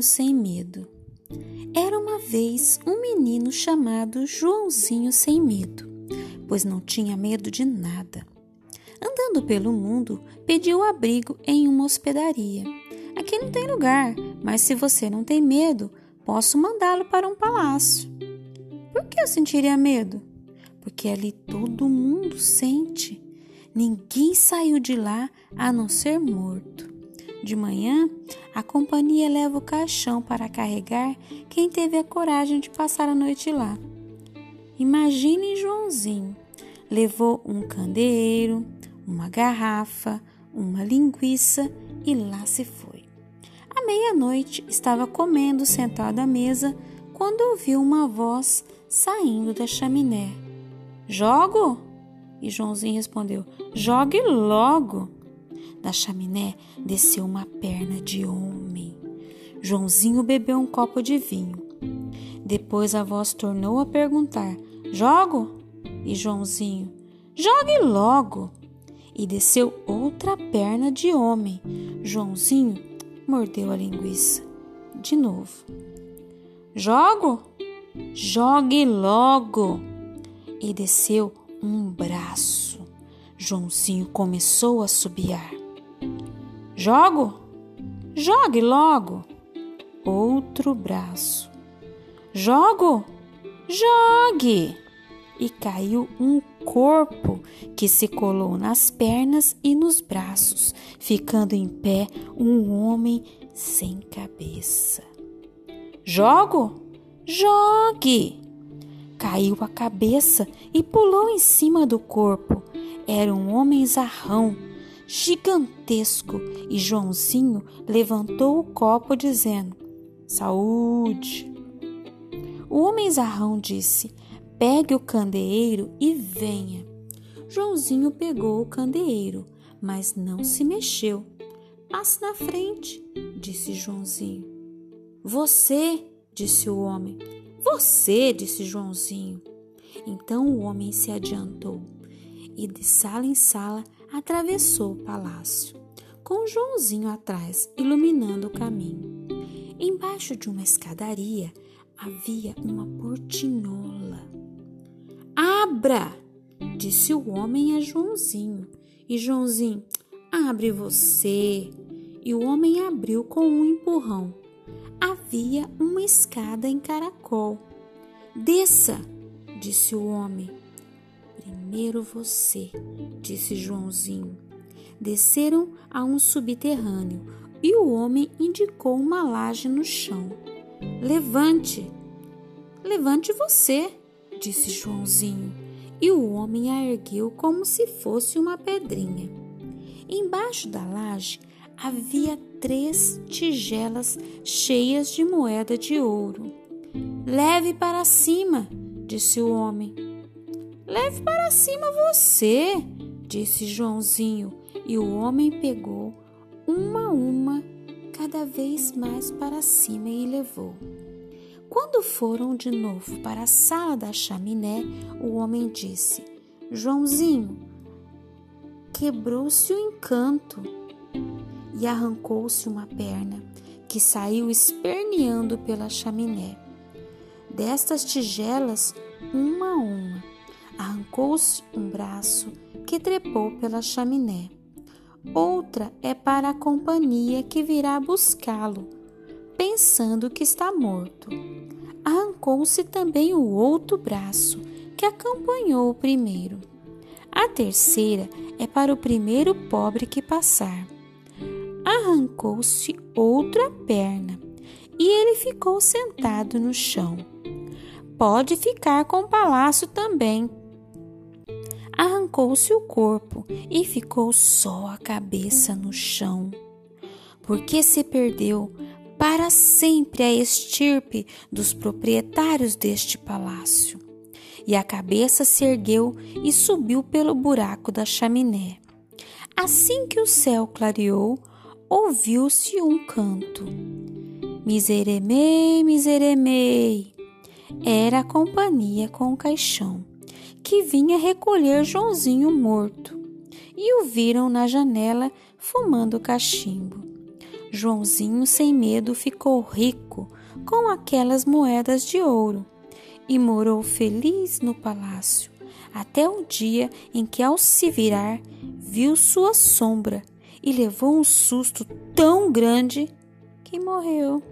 Joãozinho Sem Medo. Era uma vez um menino chamado Joãozinho Sem Medo, pois não tinha medo de nada. Andando pelo mundo, pediu abrigo em uma hospedaria. Aqui não tem lugar, mas se você não tem medo, posso mandá-lo para um palácio. Por que eu sentiria medo? Porque ali todo mundo sente. Ninguém saiu de lá a não ser morto. De manhã, a companhia leva o caixão para carregar quem teve a coragem de passar a noite lá. Imagine Joãozinho. Levou um candeeiro, uma garrafa, uma linguiça e lá se foi. À meia-noite, estava comendo sentado à mesa quando ouviu uma voz saindo da chaminé. Jogo? E Joãozinho respondeu: Jogue logo. Da chaminé desceu uma perna de homem. Joãozinho bebeu um copo de vinho. Depois a voz tornou a perguntar: Jogo? E Joãozinho: Jogue logo. E desceu outra perna de homem. Joãozinho mordeu a linguiça. De novo. Jogo? Jogue logo. E desceu um braço. Joãozinho começou a subiar. Jogo? Jogue logo. Outro braço. Jogo? Jogue! E caiu um corpo que se colou nas pernas e nos braços, ficando em pé um homem sem cabeça. Jogo? Jogue! Caiu a cabeça e pulou em cima do corpo. Era um homem zarrão gigantesco e Joãozinho levantou o copo dizendo: Saúde! O homem zarrão disse: Pegue o candeeiro e venha. Joãozinho pegou o candeeiro, mas não se mexeu. Passe na frente, disse Joãozinho. Você, disse o homem. Você, disse Joãozinho. Então o homem se adiantou e de sala em sala atravessou o palácio, com Joãozinho atrás, iluminando o caminho. Embaixo de uma escadaria havia uma portinhola. Abra! disse o homem a Joãozinho. E Joãozinho, abre você. E o homem abriu com um empurrão. Havia uma escada em caracol. Desça, disse o homem. Primeiro você, disse Joãozinho. Desceram a um subterrâneo e o homem indicou uma laje no chão. Levante! Levante você, disse Joãozinho, e o homem a ergueu como se fosse uma pedrinha. Embaixo da laje havia três tigelas cheias de moeda de ouro. Leve para cima, disse o homem. Leve para cima você, disse Joãozinho, e o homem pegou uma a uma, cada vez mais para cima e levou. Quando foram de novo para a sala da chaminé, o homem disse: Joãozinho, quebrou-se o encanto e arrancou-se uma perna que saiu esperneando pela chaminé. Destas tigelas, uma a uma, arrancou-se um braço que trepou pela chaminé. Outra é para a companhia que virá buscá-lo, pensando que está morto. Arrancou-se também o outro braço que acompanhou o primeiro. A terceira é para o primeiro pobre que passar. Arrancou-se outra perna e ele ficou sentado no chão. Pode ficar com o palácio também, arrancou-se o corpo e ficou só a cabeça no chão, porque se perdeu para sempre a estirpe dos proprietários deste palácio. E a cabeça se ergueu e subiu pelo buraco da chaminé. Assim que o céu clareou, ouviu-se um canto. Miseremei, miseremei. Era a companhia com o caixão que vinha recolher Joãozinho morto e o viram na janela fumando cachimbo. Joãozinho sem medo ficou rico com aquelas moedas de ouro e morou feliz no palácio, até o dia em que, ao se virar, viu sua sombra e levou um susto tão grande que morreu.